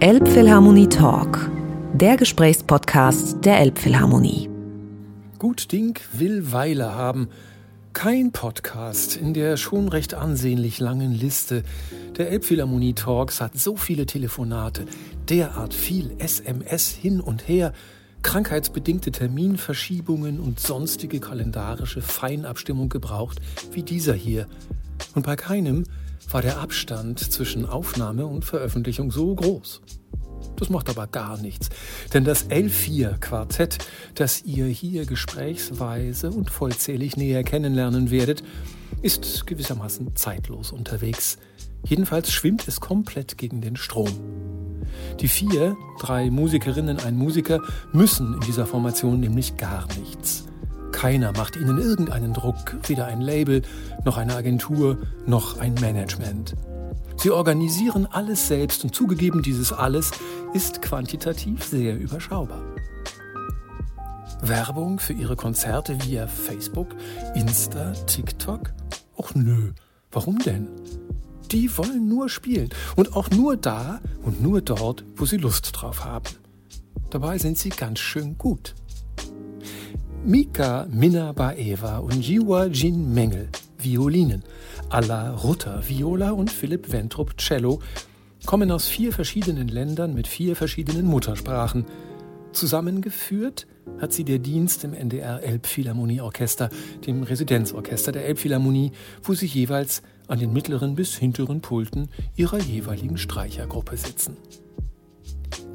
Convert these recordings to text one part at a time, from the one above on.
Elbphilharmonie Talk, der Gesprächspodcast der Elbphilharmonie. Gut Ding will Weile haben. Kein Podcast in der schon recht ansehnlich langen Liste der Elbphilharmonie Talks hat so viele Telefonate, derart viel SMS hin und her, krankheitsbedingte Terminverschiebungen und sonstige kalendarische Feinabstimmung gebraucht wie dieser hier. Und bei keinem war der Abstand zwischen Aufnahme und Veröffentlichung so groß. Das macht aber gar nichts, denn das L4-Quartett, das ihr hier gesprächsweise und vollzählig näher kennenlernen werdet, ist gewissermaßen zeitlos unterwegs. Jedenfalls schwimmt es komplett gegen den Strom. Die vier, drei Musikerinnen, ein Musiker, müssen in dieser Formation nämlich gar nichts. Keiner macht ihnen irgendeinen Druck, weder ein Label, noch eine Agentur, noch ein Management. Sie organisieren alles selbst und zugegeben, dieses alles ist quantitativ sehr überschaubar. Werbung für ihre Konzerte via Facebook, Insta, TikTok? Och nö, warum denn? Die wollen nur spielen und auch nur da und nur dort, wo sie Lust drauf haben. Dabei sind sie ganz schön gut. Mika Minna Baeva und Jiwa Jin Mengel, Violinen, Alla Rutter, Viola und Philipp Wentrup, Cello, kommen aus vier verschiedenen Ländern mit vier verschiedenen Muttersprachen. Zusammengeführt hat sie der Dienst im NDR Elbphilharmonieorchester, dem Residenzorchester der Elbphilharmonie, wo sie jeweils an den mittleren bis hinteren Pulten ihrer jeweiligen Streichergruppe sitzen.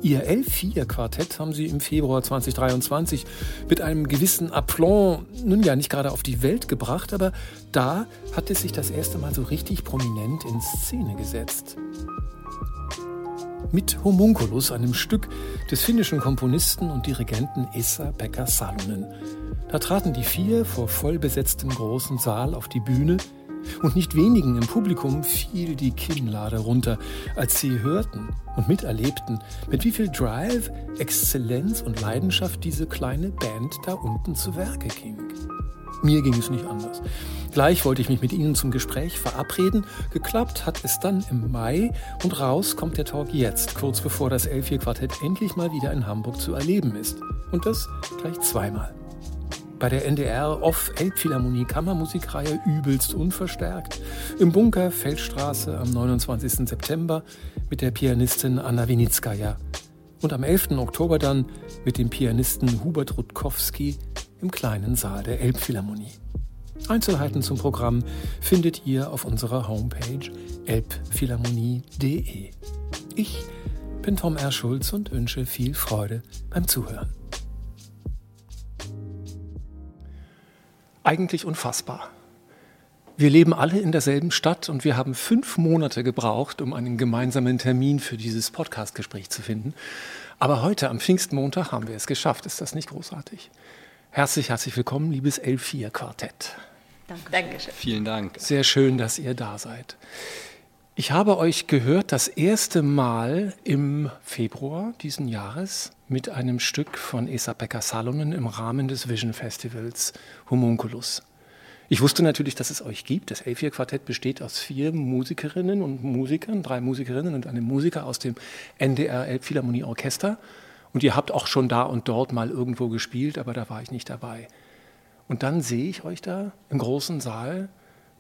Ihr L4-Quartett haben sie im Februar 2023 mit einem gewissen Aplomb nun ja nicht gerade auf die Welt gebracht, aber da hat es sich das erste Mal so richtig prominent in Szene gesetzt. Mit Homunculus, einem Stück des finnischen Komponisten und Dirigenten Esa Pekka Salonen. Da traten die vier vor vollbesetztem großen Saal auf die Bühne und nicht wenigen im Publikum fiel die Kinnlade runter, als sie hörten und miterlebten, mit wie viel Drive, Exzellenz und Leidenschaft diese kleine Band da unten zu Werke ging. Mir ging es nicht anders. Gleich wollte ich mich mit Ihnen zum Gespräch verabreden. Geklappt hat es dann im Mai und raus kommt der Talk jetzt, kurz bevor das L4-Quartett endlich mal wieder in Hamburg zu erleben ist. Und das gleich zweimal bei der NDR Off Elbphilharmonie Kammermusikreihe übelst unverstärkt. Im Bunker Feldstraße am 29. September mit der Pianistin Anna Winitskaya. Und am 11. Oktober dann mit dem Pianisten Hubert Rutkowski im kleinen Saal der Elbphilharmonie. Einzelheiten zum Programm findet ihr auf unserer Homepage elbphilharmonie.de. Ich bin Tom R. Schulz und wünsche viel Freude beim Zuhören. Eigentlich unfassbar. Wir leben alle in derselben Stadt und wir haben fünf Monate gebraucht, um einen gemeinsamen Termin für dieses Podcastgespräch zu finden. Aber heute, am Pfingstmontag, haben wir es geschafft. Ist das nicht großartig? Herzlich, herzlich willkommen, liebes L4-Quartett. Danke. Dankeschön. Vielen Dank. Sehr schön, dass ihr da seid. Ich habe euch gehört das erste Mal im Februar diesen Jahres mit einem Stück von Esa-Pekka Salonen im Rahmen des Vision Festivals Homunculus. Ich wusste natürlich, dass es euch gibt. Das L4-Quartett besteht aus vier Musikerinnen und Musikern, drei Musikerinnen und einem Musiker aus dem NDR Elbphilharmonie Orchester. Und ihr habt auch schon da und dort mal irgendwo gespielt, aber da war ich nicht dabei. Und dann sehe ich euch da im großen Saal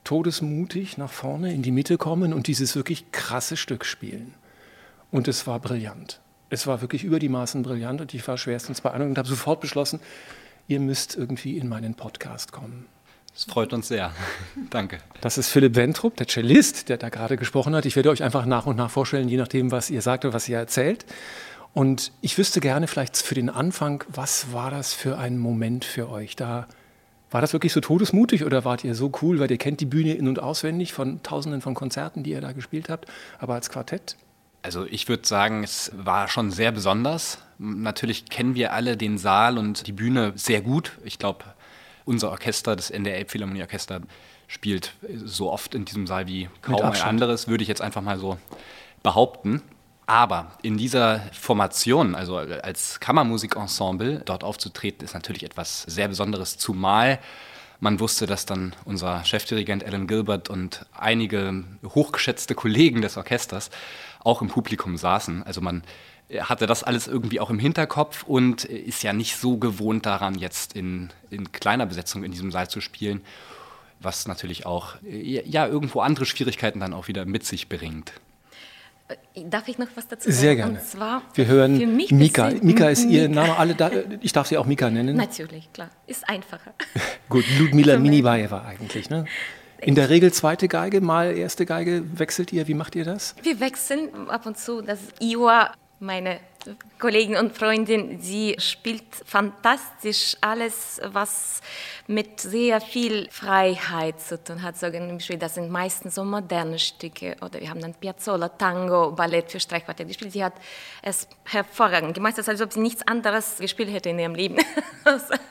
todesmutig nach vorne in die Mitte kommen und dieses wirklich krasse Stück spielen. Und es war brillant es war wirklich über die Maßen brillant und ich war schwerstens beeindruckt und habe sofort beschlossen, ihr müsst irgendwie in meinen Podcast kommen. Das freut uns sehr. Danke. Das ist Philipp Wentrup, der Cellist, der da gerade gesprochen hat. Ich werde euch einfach nach und nach vorstellen, je nachdem, was ihr sagt oder was ihr erzählt. Und ich wüsste gerne vielleicht für den Anfang, was war das für ein Moment für euch? Da war das wirklich so todesmutig oder wart ihr so cool, weil ihr kennt die Bühne in und auswendig von Tausenden von Konzerten, die ihr da gespielt habt, aber als Quartett? Also ich würde sagen, es war schon sehr besonders. Natürlich kennen wir alle den Saal und die Bühne sehr gut. Ich glaube, unser Orchester, das NDR Philharmonie Orchester, spielt so oft in diesem Saal wie kaum ein anderes, würde ich jetzt einfach mal so behaupten. Aber in dieser Formation, also als Kammermusikensemble, dort aufzutreten, ist natürlich etwas sehr Besonderes, zumal Man wusste, dass dann unser Chefdirigent Alan Gilbert und einige hochgeschätzte Kollegen des Orchesters auch im Publikum saßen. Also man hatte das alles irgendwie auch im Hinterkopf und ist ja nicht so gewohnt daran, jetzt in, in kleiner Besetzung in diesem Saal zu spielen, was natürlich auch ja irgendwo andere Schwierigkeiten dann auch wieder mit sich bringt. Darf ich noch was dazu sagen? Sehr gerne. Und zwar Wir hören Mika. Mika ist Ihr Name. Alle da, ich darf Sie auch Mika nennen. Natürlich, klar. Ist einfacher. Gut, Ludmila Minibaeva eigentlich. Ne? In der Regel zweite Geige, mal erste Geige. Wechselt ihr? Wie macht ihr das? Wir wechseln ab und zu. Das Iwa meine Kollegin und Freundin, sie spielt fantastisch alles, was mit sehr viel Freiheit zu tun hat. Das sind meistens so moderne Stücke oder wir haben dann Piazzolla, Tango, Ballett für Streichquartett gespielt. Sie hat es hervorragend gemacht, als ob sie nichts anderes gespielt hätte in ihrem Leben.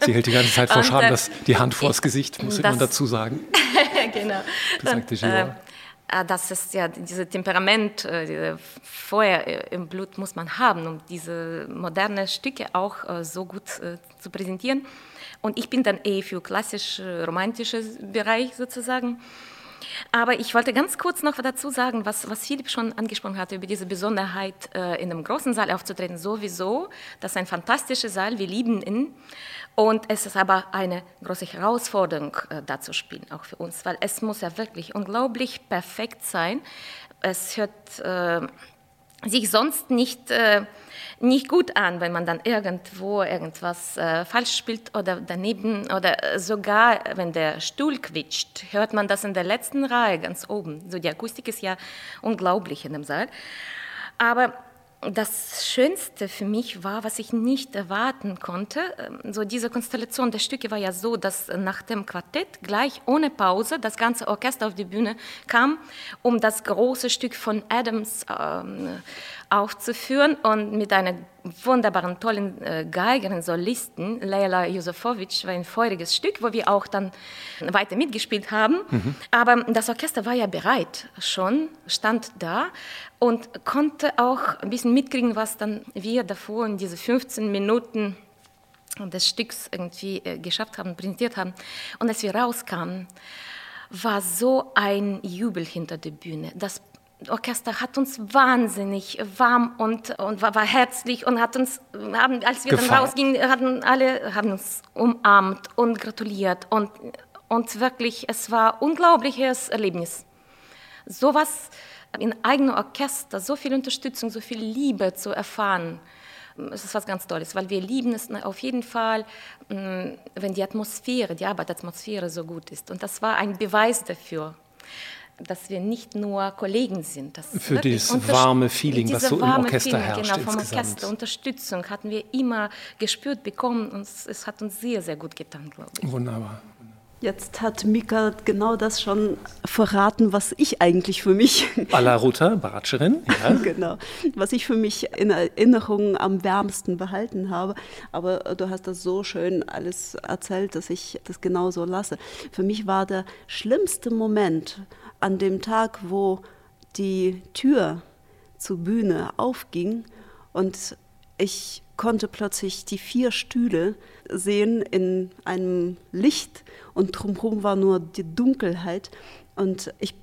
sie hält die ganze Zeit vor Scham äh, die Hand vors Gesicht, muss man dazu sagen. genau. Das sagte und, äh, das ist ja dieses Temperament, äh, dieses Feuer äh, im Blut muss man haben, um diese modernen Stücke auch so gut zu präsentieren. Und ich bin dann eher für klassisch romantisches Bereich sozusagen. Aber ich wollte ganz kurz noch dazu sagen, was, was Philipp schon angesprochen hatte, über diese Besonderheit, äh, in einem großen Saal aufzutreten. Sowieso, das ist ein fantastischer Saal, wir lieben ihn. Und es ist aber eine große Herausforderung, äh, da zu spielen, auch für uns, weil es muss ja wirklich unglaublich perfekt sein. Es hört äh, sich sonst nicht... Äh, nicht gut an, wenn man dann irgendwo irgendwas äh, falsch spielt oder daneben oder sogar wenn der Stuhl quietscht, hört man das in der letzten Reihe ganz oben. So die Akustik ist ja unglaublich in dem Saal. Aber das Schönste für mich war, was ich nicht erwarten konnte, ähm, so diese Konstellation der Stücke war ja so, dass nach dem Quartett gleich ohne Pause das ganze Orchester auf die Bühne kam, um das große Stück von Adams ähm, aufzuführen und mit einer wunderbaren, tollen äh, Geigerin, Solistin, Leila Josefovic, war ein feuriges Stück, wo wir auch dann weiter mitgespielt haben. Mhm. Aber das Orchester war ja bereit schon, stand da und konnte auch ein bisschen mitkriegen, was dann wir davor in diese 15 Minuten des Stücks irgendwie äh, geschafft haben, präsentiert haben. Und als wir rauskamen, war so ein Jubel hinter der Bühne. Das Orchester hat uns wahnsinnig warm und, und war, war herzlich und hat uns, haben, als wir Gefallen. dann rausgingen, hatten alle haben uns umarmt und gratuliert und, und wirklich, es war ein unglaubliches Erlebnis. Sowas in eigenem Orchester, so viel Unterstützung, so viel Liebe zu erfahren, es ist was ganz Tolles, weil wir lieben es auf jeden Fall, mm, wenn die Atmosphäre, die Arbeitsatmosphäre so gut ist. Und das war ein Beweis dafür dass wir nicht nur Kollegen sind. Für dieses warme Feeling, was so im Orchester Feeling, herrscht. Genau, vom insgesamt. Orchester. Unterstützung hatten wir immer gespürt bekommen und es hat uns sehr, sehr gut getan, glaube ich. Wunderbar. Jetzt hat Mika genau das schon verraten, was ich eigentlich für mich. Alla Ruta, Baratscherin. Ja. genau. Was ich für mich in Erinnerung am wärmsten behalten habe. Aber du hast das so schön alles erzählt, dass ich das genau so lasse. Für mich war der schlimmste Moment an dem Tag, wo die Tür zur Bühne aufging und ich konnte plötzlich die vier Stühle sehen in einem Licht und drumherum war nur die Dunkelheit und ich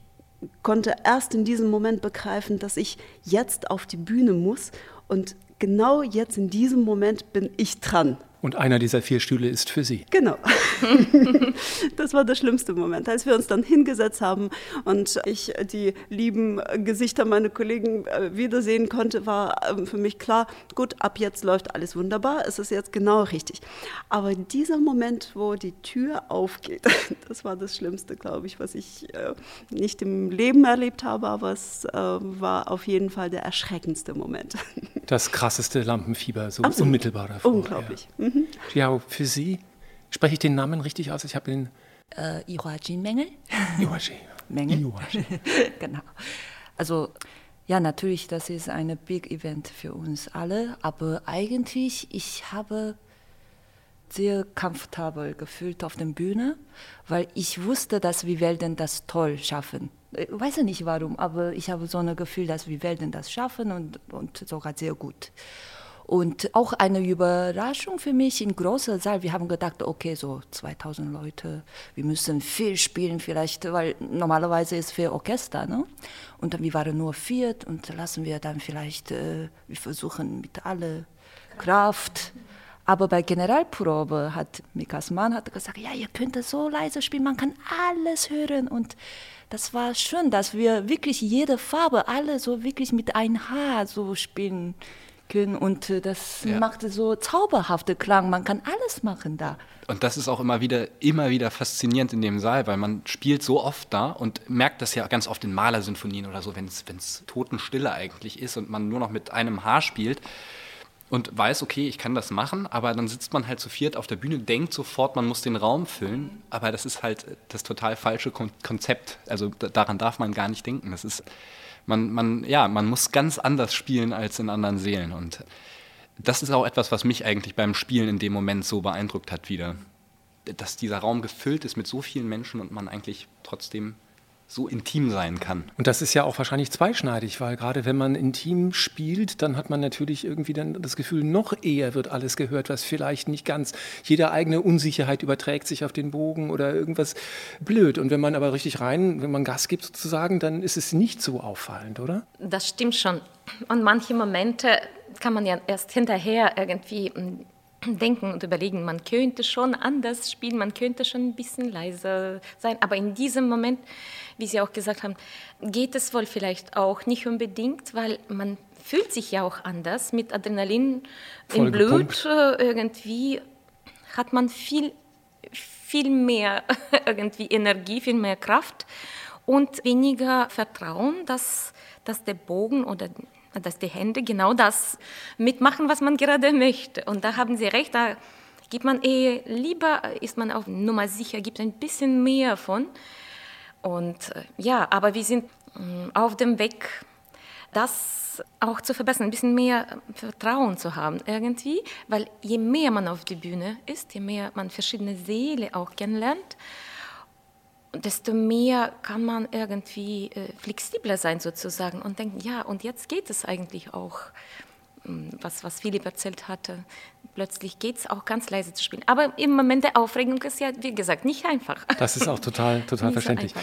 konnte erst in diesem Moment begreifen, dass ich jetzt auf die Bühne muss und genau jetzt in diesem Moment bin ich dran. Und einer dieser vier Stühle ist für Sie. Genau. das war der schlimmste Moment, als wir uns dann hingesetzt haben und ich die lieben Gesichter meiner Kollegen äh, wiedersehen konnte, war ähm, für mich klar, gut, ab jetzt läuft alles wunderbar, es ist jetzt genau richtig. Aber dieser Moment, wo die Tür aufgeht, das war das Schlimmste, glaube ich, was ich äh, nicht im Leben erlebt habe, aber es äh, war auf jeden Fall der erschreckendste Moment. Das krasseste Lampenfieber, so Absolut. unmittelbar davor. Unglaublich. Ja. Mhm. Für Sie, spreche ich den Namen richtig aus? Ich habe den. Äh, Ihuajin Mengel. Ihuajin. Mengel. genau. Also, ja, natürlich, das ist ein Big Event für uns alle, aber eigentlich, ich habe sehr komfortabel gefühlt auf der Bühne, weil ich wusste, dass wir werden das toll schaffen. Ich weiß nicht warum, aber ich habe so ein Gefühl, dass wir werden das schaffen und, und sogar sehr gut. Und auch eine Überraschung für mich in großer Saal. Wir haben gedacht, okay, so 2000 Leute, wir müssen viel spielen vielleicht, weil normalerweise ist für Orchester. Ne? Und wir waren nur viert und lassen wir dann vielleicht, äh, wir versuchen mit aller Kraft. Aber bei Generalprobe hat Mikas Mann hat gesagt, ja, ihr könnt so leise spielen, man kann alles hören. Und das war schön, dass wir wirklich jede Farbe, alle so wirklich mit ein Haar so spielen können und äh, das ja. machte so zauberhafte Klang. Man kann alles machen da. Und das ist auch immer wieder, immer wieder faszinierend in dem Saal, weil man spielt so oft da und merkt das ja ganz oft in Malersinfonien oder so, wenn es Totenstille eigentlich ist und man nur noch mit einem Haar spielt und weiß, okay, ich kann das machen, aber dann sitzt man halt zu viert auf der Bühne, denkt sofort, man muss den Raum füllen, aber das ist halt das total falsche Konzept. Also daran darf man gar nicht denken. Das ist man, man, ja, man muss ganz anders spielen als in anderen Seelen. Und das ist auch etwas, was mich eigentlich beim Spielen in dem Moment so beeindruckt hat wieder. Dass dieser Raum gefüllt ist mit so vielen Menschen und man eigentlich trotzdem so intim sein kann. Und das ist ja auch wahrscheinlich zweischneidig, weil gerade wenn man intim spielt, dann hat man natürlich irgendwie dann das Gefühl, noch eher wird alles gehört, was vielleicht nicht ganz, jede eigene Unsicherheit überträgt sich auf den Bogen oder irgendwas blöd. Und wenn man aber richtig rein, wenn man Gas gibt sozusagen, dann ist es nicht so auffallend, oder? Das stimmt schon. Und manche Momente kann man ja erst hinterher irgendwie denken und überlegen, man könnte schon anders spielen, man könnte schon ein bisschen leiser sein, aber in diesem Moment, wie Sie auch gesagt haben, geht es wohl vielleicht auch nicht unbedingt, weil man fühlt sich ja auch anders mit Adrenalin Voll im Blut. Gepumpt. Äh, irgendwie hat man viel, viel mehr irgendwie Energie, viel mehr Kraft und weniger Vertrauen, dass, dass der Bogen oder dass die Hände genau das mitmachen, was man gerade möchte. Und da haben Sie recht, da gibt man eh lieber, ist man auf Nummer sicher, gibt ein bisschen mehr von. Und äh, ja, aber wir sind mm, auf dem Weg, das auch zu verbessern, ein bisschen mehr Vertrauen zu haben irgendwie, weil je mehr man auf der Bühne ist, je mehr man verschiedene Seelen auch kennenlernt, desto mehr kann man irgendwie äh, flexibler sein sozusagen und denken, ja, und jetzt geht es eigentlich auch, hm, was, was Philipp erzählt hatte. Plötzlich geht es auch ganz leise zu spielen. Aber im Moment der Aufregung ist ja, wie gesagt, nicht einfach. Das ist auch total, total verständlich. So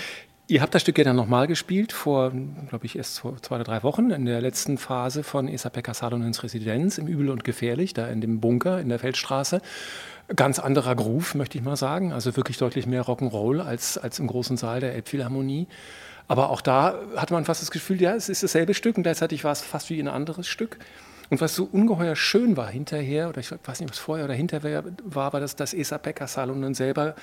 Ihr habt das Stück ja dann nochmal gespielt, vor, glaube ich, erst vor zwei oder drei Wochen, in der letzten Phase von Esa-Pekka Salonens Residenz im Übel und Gefährlich, da in dem Bunker in der Feldstraße. Ganz anderer Groove, möchte ich mal sagen. Also wirklich deutlich mehr Rock'n'Roll als, als im großen Saal der Elbphilharmonie. Aber auch da hatte man fast das Gefühl, ja, es ist dasselbe Stück und gleichzeitig war es fast wie ein anderes Stück. Und was so ungeheuer schön war hinterher, oder ich weiß nicht, was vorher oder hinterher war, war, dass das Esa Pekka Salonen selber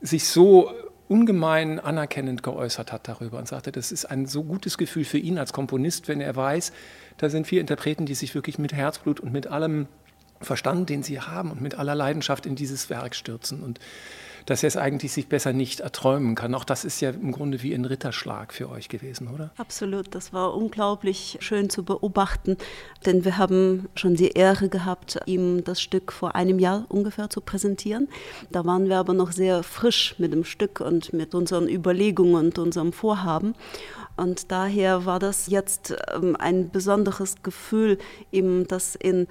sich so ungemein anerkennend geäußert hat darüber und sagte, das ist ein so gutes Gefühl für ihn als Komponist, wenn er weiß, da sind vier Interpreten, die sich wirklich mit Herzblut und mit allem Verstand, den sie haben und mit aller Leidenschaft in dieses Werk stürzen und dass er es eigentlich sich besser nicht erträumen kann. Auch das ist ja im Grunde wie ein Ritterschlag für euch gewesen, oder? Absolut, das war unglaublich schön zu beobachten, denn wir haben schon die Ehre gehabt, ihm das Stück vor einem Jahr ungefähr zu präsentieren. Da waren wir aber noch sehr frisch mit dem Stück und mit unseren Überlegungen und unserem Vorhaben. Und daher war das jetzt ähm, ein besonderes Gefühl, ihm das in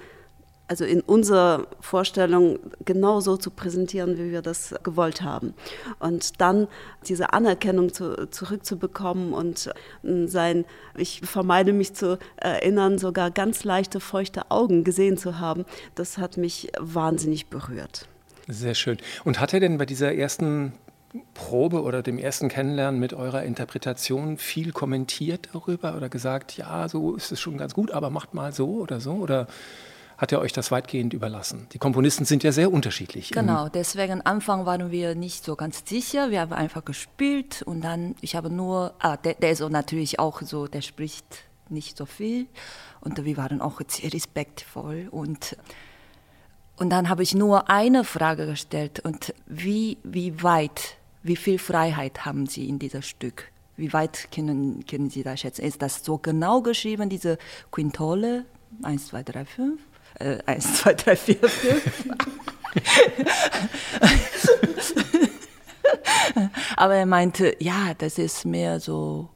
also in unserer Vorstellung genau so zu präsentieren, wie wir das gewollt haben. Und dann diese Anerkennung zu, zurückzubekommen und äh, sein, ich vermeide mich zu erinnern, sogar ganz leichte, feuchte Augen gesehen zu haben, das hat mich wahnsinnig berührt. Sehr schön. Und hat er denn bei dieser ersten Probe oder dem ersten Kennenlernen mit eurer Interpretation viel kommentiert darüber oder gesagt, ja, so ist es schon ganz gut, aber macht mal so oder so? Oder hat er euch das weitgehend überlassen. Die Komponisten sind ja sehr unterschiedlich. Genau, deswegen am Anfang waren wir nicht so ganz sicher. Wir haben einfach gespielt und dann, ich habe nur, ah, der, der ist natürlich auch so, der spricht nicht so viel und wir waren auch sehr respektvoll und und dann habe ich nur eine Frage gestellt und wie, wie weit, wie viel Freiheit haben Sie in diesem Stück? Wie weit können, können Sie das schätzen? Ist das so genau geschrieben, diese Quintole? 1, 2, 3, 5? Äh, eins, zwei, drei, vier, fünf. Aber er meinte, ja, das ist mehr so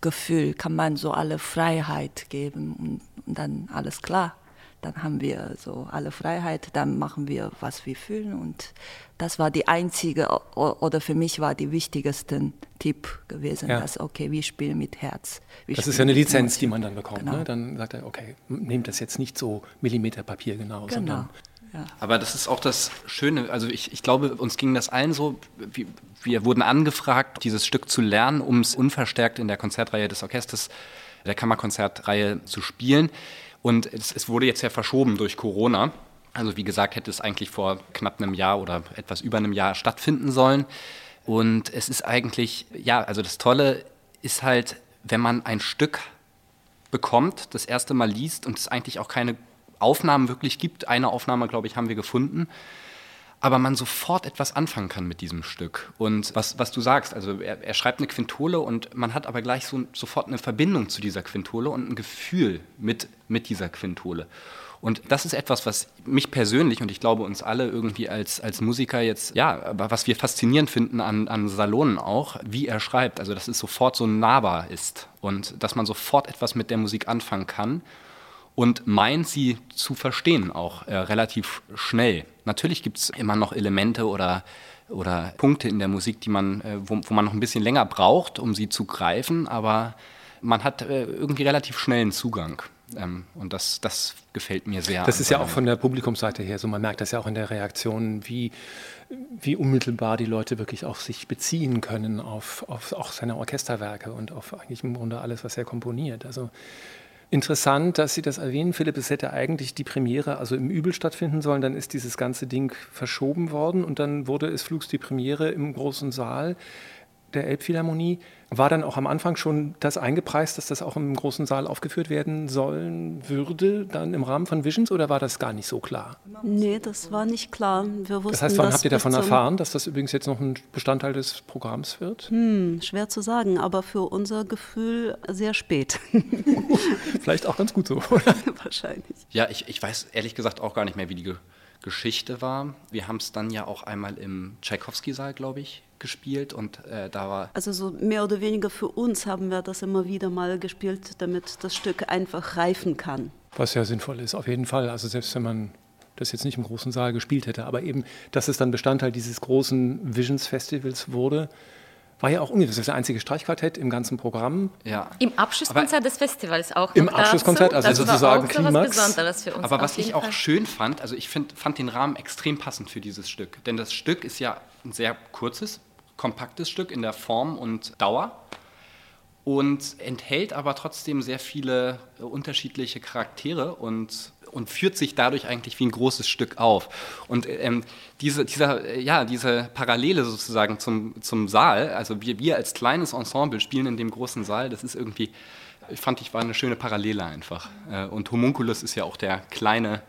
Gefühl, kann man so alle Freiheit geben und, und dann alles klar. Dann haben wir so alle Freiheit, dann machen wir, was wir fühlen. Und das war die einzige, oder für mich war die wichtigste Tipp gewesen, ja. dass, okay, wir spielen mit Herz. Wir das ist ja eine Lizenz, die man dann bekommt. Genau. Ne? Dann sagt er, okay, nehmt das jetzt nicht so Millimeterpapier genau, genau. sondern ja. Aber das ist auch das Schöne. Also ich, ich glaube, uns ging das allen so. Wir, wir wurden angefragt, dieses Stück zu lernen, um es unverstärkt in der Konzertreihe des Orchesters, der Kammerkonzertreihe zu spielen. Und es, es wurde jetzt ja verschoben durch Corona. Also wie gesagt, hätte es eigentlich vor knapp einem Jahr oder etwas über einem Jahr stattfinden sollen. Und es ist eigentlich, ja, also das Tolle ist halt, wenn man ein Stück bekommt, das erste Mal liest und es eigentlich auch keine Aufnahmen wirklich gibt. Eine Aufnahme, glaube ich, haben wir gefunden. Aber man sofort etwas anfangen kann mit diesem Stück. Und was, was du sagst, also er, er schreibt eine Quintole und man hat aber gleich so, sofort eine Verbindung zu dieser Quintole und ein Gefühl mit, mit dieser Quintole. Und das ist etwas, was mich persönlich und ich glaube uns alle irgendwie als, als Musiker jetzt, ja, was wir faszinierend finden an, an Salonen auch, wie er schreibt. Also, dass es sofort so nahbar ist und dass man sofort etwas mit der Musik anfangen kann und meint sie zu verstehen, auch äh, relativ schnell. Natürlich gibt es immer noch Elemente oder, oder Punkte in der Musik, die man, äh, wo, wo, man noch ein bisschen länger braucht, um sie zu greifen, aber man hat äh, irgendwie relativ schnellen Zugang. Ähm, und das, das gefällt mir sehr. Das ist ja auch von der Publikumsseite her so. Man merkt das ja auch in der Reaktion, wie, wie unmittelbar die Leute wirklich auch sich beziehen können auf, auf auch seine Orchesterwerke und auf eigentlich im Grunde alles, was er komponiert. Also Interessant, dass Sie das erwähnen, Philipp. Es hätte eigentlich die Premiere also im Übel stattfinden sollen. Dann ist dieses ganze Ding verschoben worden und dann wurde es flugs die Premiere im großen Saal der Elbphilharmonie. War dann auch am Anfang schon das eingepreist, dass das auch im großen Saal aufgeführt werden sollen würde, dann im Rahmen von Visions, oder war das gar nicht so klar? Nee, das war nicht klar. Wir wussten, das heißt, wann habt ihr davon erfahren, dass das übrigens jetzt noch ein Bestandteil des Programms wird? Hm, schwer zu sagen, aber für unser Gefühl sehr spät. Vielleicht auch ganz gut so, oder? Wahrscheinlich. Ja, ich, ich weiß ehrlich gesagt auch gar nicht mehr, wie die Geschichte war. Wir haben es dann ja auch einmal im Tchaikovsky-Saal, glaube ich, gespielt und äh, da war. Also so mehr oder weniger für uns haben wir das immer wieder mal gespielt, damit das Stück einfach reifen kann. Was ja sinnvoll ist, auf jeden Fall. Also selbst wenn man das jetzt nicht im großen Saal gespielt hätte, aber eben, dass es dann Bestandteil dieses großen Visions Festivals wurde, war ja auch ungefähr das einzige Streichquartett im ganzen Programm. Ja. Im Abschlusskonzert aber des Festivals auch. Im Abschlusskonzert, also das sozusagen Klimax. Was Besonderes für uns aber was ich auch Fall. schön fand, also ich find, fand den Rahmen extrem passend für dieses Stück. Denn das Stück ist ja ein sehr kurzes, kompaktes Stück in der Form und Dauer und enthält aber trotzdem sehr viele äh, unterschiedliche Charaktere und, und führt sich dadurch eigentlich wie ein großes Stück auf. Und ähm, diese, dieser, äh, ja, diese Parallele sozusagen zum, zum Saal, also wir, wir als kleines Ensemble spielen in dem großen Saal, das ist irgendwie, fand ich, war eine schöne Parallele einfach. Äh, und Homunculus ist ja auch der kleine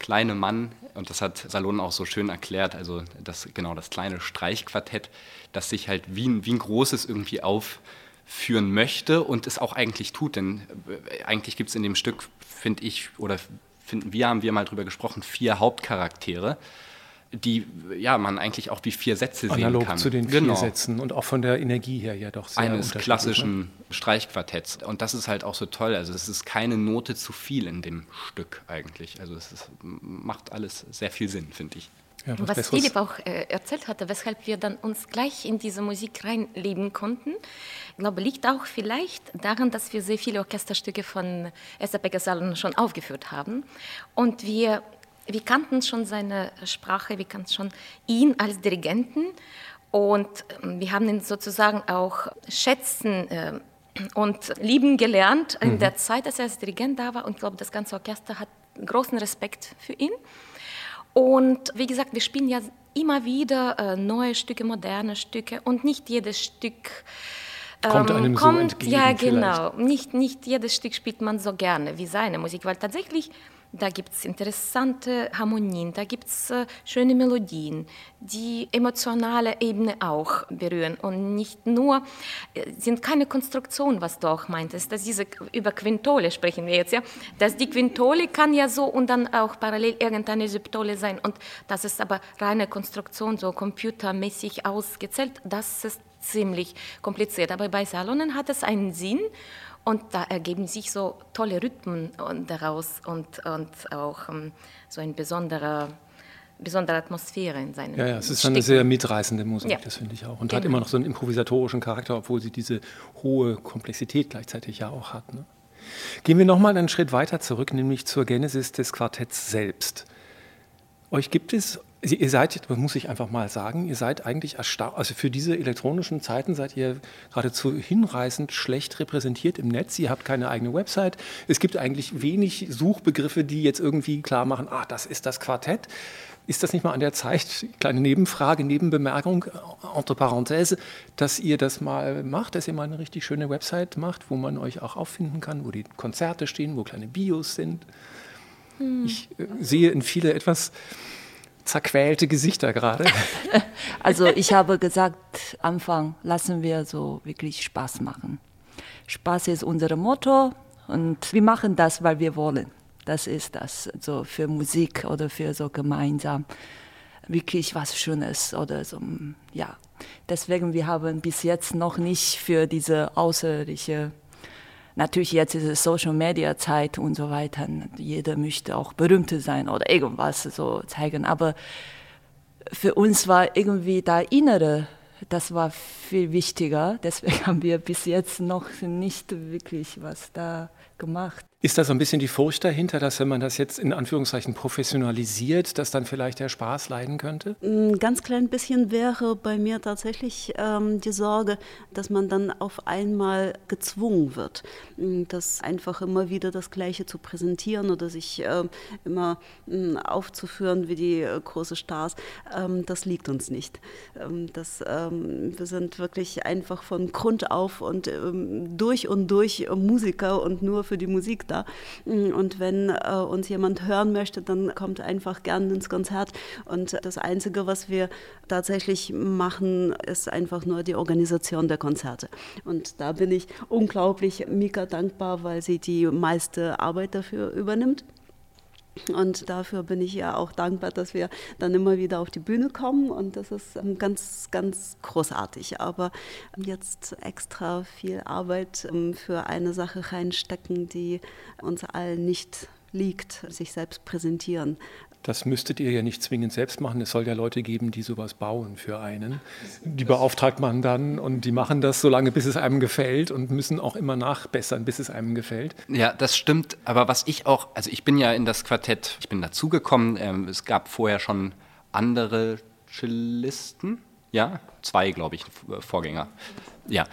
kleine Mann, und das hat Salon auch so schön erklärt, also das, genau das kleine Streichquartett, das sich halt wie ein, wie ein großes irgendwie aufführen möchte und es auch eigentlich tut. Denn äh, eigentlich gibt es in dem Stück, finde ich, oder finden wir, haben wir mal drüber gesprochen, vier Hauptcharaktere die ja man eigentlich auch wie vier Sätze sehen Analog kann. zu den vier genau. Sätzen und auch von der Energie her ja doch sehr eines klassischen Streichquartetts und das ist halt auch so toll. Also es ist keine Note zu viel in dem Stück eigentlich. Also es ist, macht alles sehr viel Sinn, finde ich. Ja, was, was Philipp auch äh, erzählt hatte, weshalb wir dann uns gleich in diese Musik reinleben konnten, ich glaube, liegt auch vielleicht daran, dass wir sehr viele Orchesterstücke von Esther Becker-Salon schon aufgeführt haben und wir wir kannten schon seine Sprache, wir kannten schon ihn als Dirigenten und ähm, wir haben ihn sozusagen auch schätzen äh, und lieben gelernt in mhm. der Zeit, dass er als Dirigent da war und ich glaube, das ganze Orchester hat großen Respekt für ihn. Und wie gesagt, wir spielen ja immer wieder äh, neue Stücke, moderne Stücke und nicht jedes Stück kommt ähm, einem kommt, so entgegen. Ja, genau. Nicht, nicht jedes Stück spielt man so gerne wie seine Musik, weil tatsächlich da gibt es interessante Harmonien, da gibt es äh, schöne Melodien, die emotionale Ebene auch berühren. Und nicht nur, äh, sind keine Konstruktion, was du auch meintest, dass diese, über Quintole sprechen wir jetzt, ja, dass die Quintole kann ja so und dann auch parallel irgendeine Subtole sein. Und das ist aber reine Konstruktion, so computermäßig ausgezählt, das ist ziemlich kompliziert, aber bei Salonen hat es einen Sinn Und da ergeben sich so tolle Rhythmen daraus und, und auch ähm, so ein besonderer besondere Atmosphäre in seinen Ja, ja, es ist Stücken. eine sehr mitreißende Musik, ja. das finde ich auch. Und genau. hat immer noch so einen improvisatorischen Charakter, obwohl sie diese hohe Komplexität gleichzeitig ja auch hat. Ne? Gehen wir nochmal einen Schritt weiter zurück, nämlich zur Genesis des Quartetts selbst. Euch gibt es, ihr seid, das muss ich einfach mal sagen, ihr seid eigentlich erstaunt, also für diese elektronischen Zeiten seid ihr geradezu hinreißend schlecht repräsentiert im Netz. Ihr habt keine eigene Website. Es gibt eigentlich wenig Suchbegriffe, die jetzt irgendwie klar machen, ah, das ist das Quartett. Ist das nicht mal an der Zeit, kleine Nebenfrage, Nebenbemerkung, entre parenthèse, dass ihr das mal macht, dass ihr mal eine richtig schöne Website macht, wo man euch auch auffinden kann, wo die Konzerte stehen, wo kleine Bios sind? Hm. Ich äh, sehe in viele etwas zerquälte Gesichter gerade. Also ich habe gesagt, Anfang lassen wir so wirklich Spaß machen. Spaß ist unser Motto und wir machen das, weil wir wollen. Das ist das, so für Musik oder für so gemeinsam wirklich was Schönes oder so, ja. Deswegen, wir haben bis jetzt noch nicht für diese außerirdische Natürlich jetzt ist es Social Media Zeit und so weiter. Jeder möchte auch berühmte sein oder irgendwas so zeigen. Aber für uns war irgendwie da Innere, das war viel wichtiger. Deswegen haben wir bis jetzt noch nicht wirklich was da gemacht. Ist da so ein bisschen die Furcht dahinter, dass wenn man das jetzt in Anführungszeichen professionalisiert, dass dann vielleicht der Spaß leiden könnte? Ein ganz klein bisschen wäre bei mir tatsächlich ähm, die Sorge, dass man dann auf einmal gezwungen wird, hm, das einfach immer wieder das Gleiche zu präsentieren oder sich äh, immer äh, aufzuführen wie die äh, große Stars. Ähm, das liegt uns nicht. Ähm, das, ähm, wir sind wirklich einfach von Grund auf und ähm, durch und durch Musiker und nur für die Musik da. Und wenn äh, uns jemand hören möchte, dann kommt einfach gern ins Konzert. Und das Einzige, was wir tatsächlich machen, ist einfach nur die Organisation der Konzerte. Und da bin ich unglaublich Mika dankbar, weil sie die meiste Arbeit dafür übernimmt. Und dafür bin ich ja auch dankbar, dass wir dann immer wieder auf die Bühne kommen. Und das ist ähm, ganz, ganz großartig. Aber jetzt extra viel Arbeit ähm, für eine Sache reinstecken, die uns allen nicht liegt, sich selbst präsentieren. Das müsstet ihr ja nicht zwingend selbst machen. Es soll ja Leute geben, die sowas bauen für einen. Die beauftragt man dann und die machen das so lange, bis es einem gefällt und müssen auch immer nachbessern, bis es einem gefällt. Ja, das stimmt. Aber was ich auch, also ich bin ja in das Quartett, ich bin dazugekommen. Ähm, es gab vorher schon andere Cellisten. Ja, zwei, glaube ich, Vorgänger. Ja.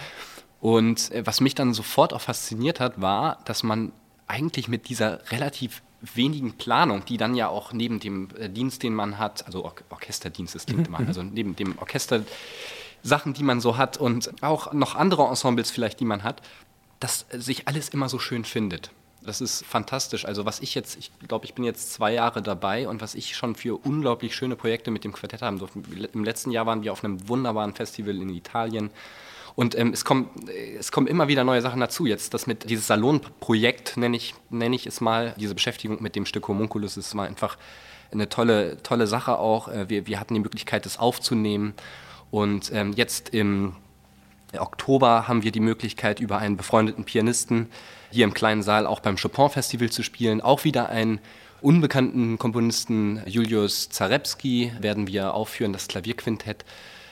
Und äh, was mich dann sofort auch fasziniert hat, war, dass man eigentlich mit dieser relativ wenigen Planung, die dann ja auch neben dem äh, Dienst, den man hat, also Or Orchesterdienst, das klingt immer, also neben dem Orchester Sachen, die man so hat und auch noch andere Ensembles vielleicht, die man hat, dass sich alles immer so schön findet. Das ist fantastisch. Also was ich jetzt, ich glaube, ich bin jetzt zwei Jahre dabei und was ich schon für unglaublich schöne Projekte mit dem Quartett haben durfte. Im letzten Jahr waren wir auf einem wunderbaren Festival in Italien und ähm, es, kommen, es kommen immer wieder neue Sachen dazu. Jetzt das mit dieses Salonprojekt, nenne ich, nenn ich es mal, diese Beschäftigung mit dem Stück Homunculus ist mal einfach eine tolle, tolle Sache auch. Äh, wir, wir hatten die Möglichkeit, das aufzunehmen. Und ähm, jetzt im Oktober haben wir die Möglichkeit, über einen befreundeten Pianisten hier im kleinen Saal auch beim Chopin-Festival zu spielen. Auch wieder einen unbekannten Komponisten, Julius Zarepski, werden wir aufführen, das Klavierquintett.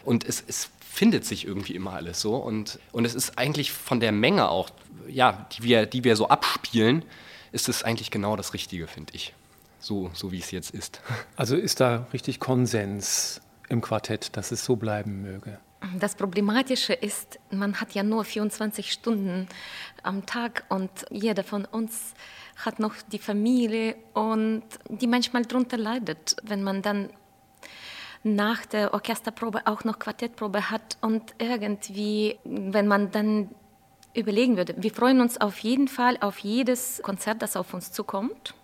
Und es, es findet sich irgendwie immer alles so. Und, und es ist eigentlich von der Menge auch, ja, die wir, die wir so abspielen, ist es eigentlich genau das Richtige, finde ich. So, so wie es jetzt ist. Also ist da richtig Konsens im Quartett, dass es so bleiben möge? Das Problematische ist, man hat ja nur 24 Stunden am Tag und jeder von uns hat noch die Familie und die manchmal darunter leidet, wenn man dann nach der Orchesterprobe auch noch Quartettprobe hat und irgendwie, wenn man dann überlegen würde, wir freuen uns auf jeden Fall auf jedes Konzert, das auf uns zukommt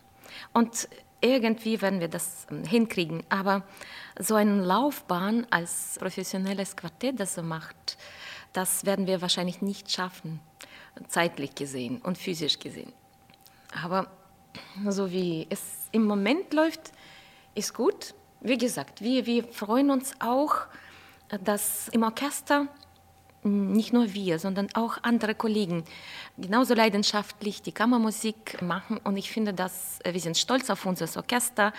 und irgendwie werden wir das ähm, hinkriegen. Aber so eine Laufbahn als professionelles Quartett, das so macht, das werden wir wahrscheinlich nicht schaffen, zeitlich gesehen und physisch gesehen. Aber so wie es im Moment läuft, ist gut wie gesagt, wir, wir freuen uns auch, dass im Orchester nicht nur wir, sondern auch andere Kollegen genauso leidenschaftlich die Kammermusik machen. Und ich finde, dass äh, wir sind stolz auf unser Orchester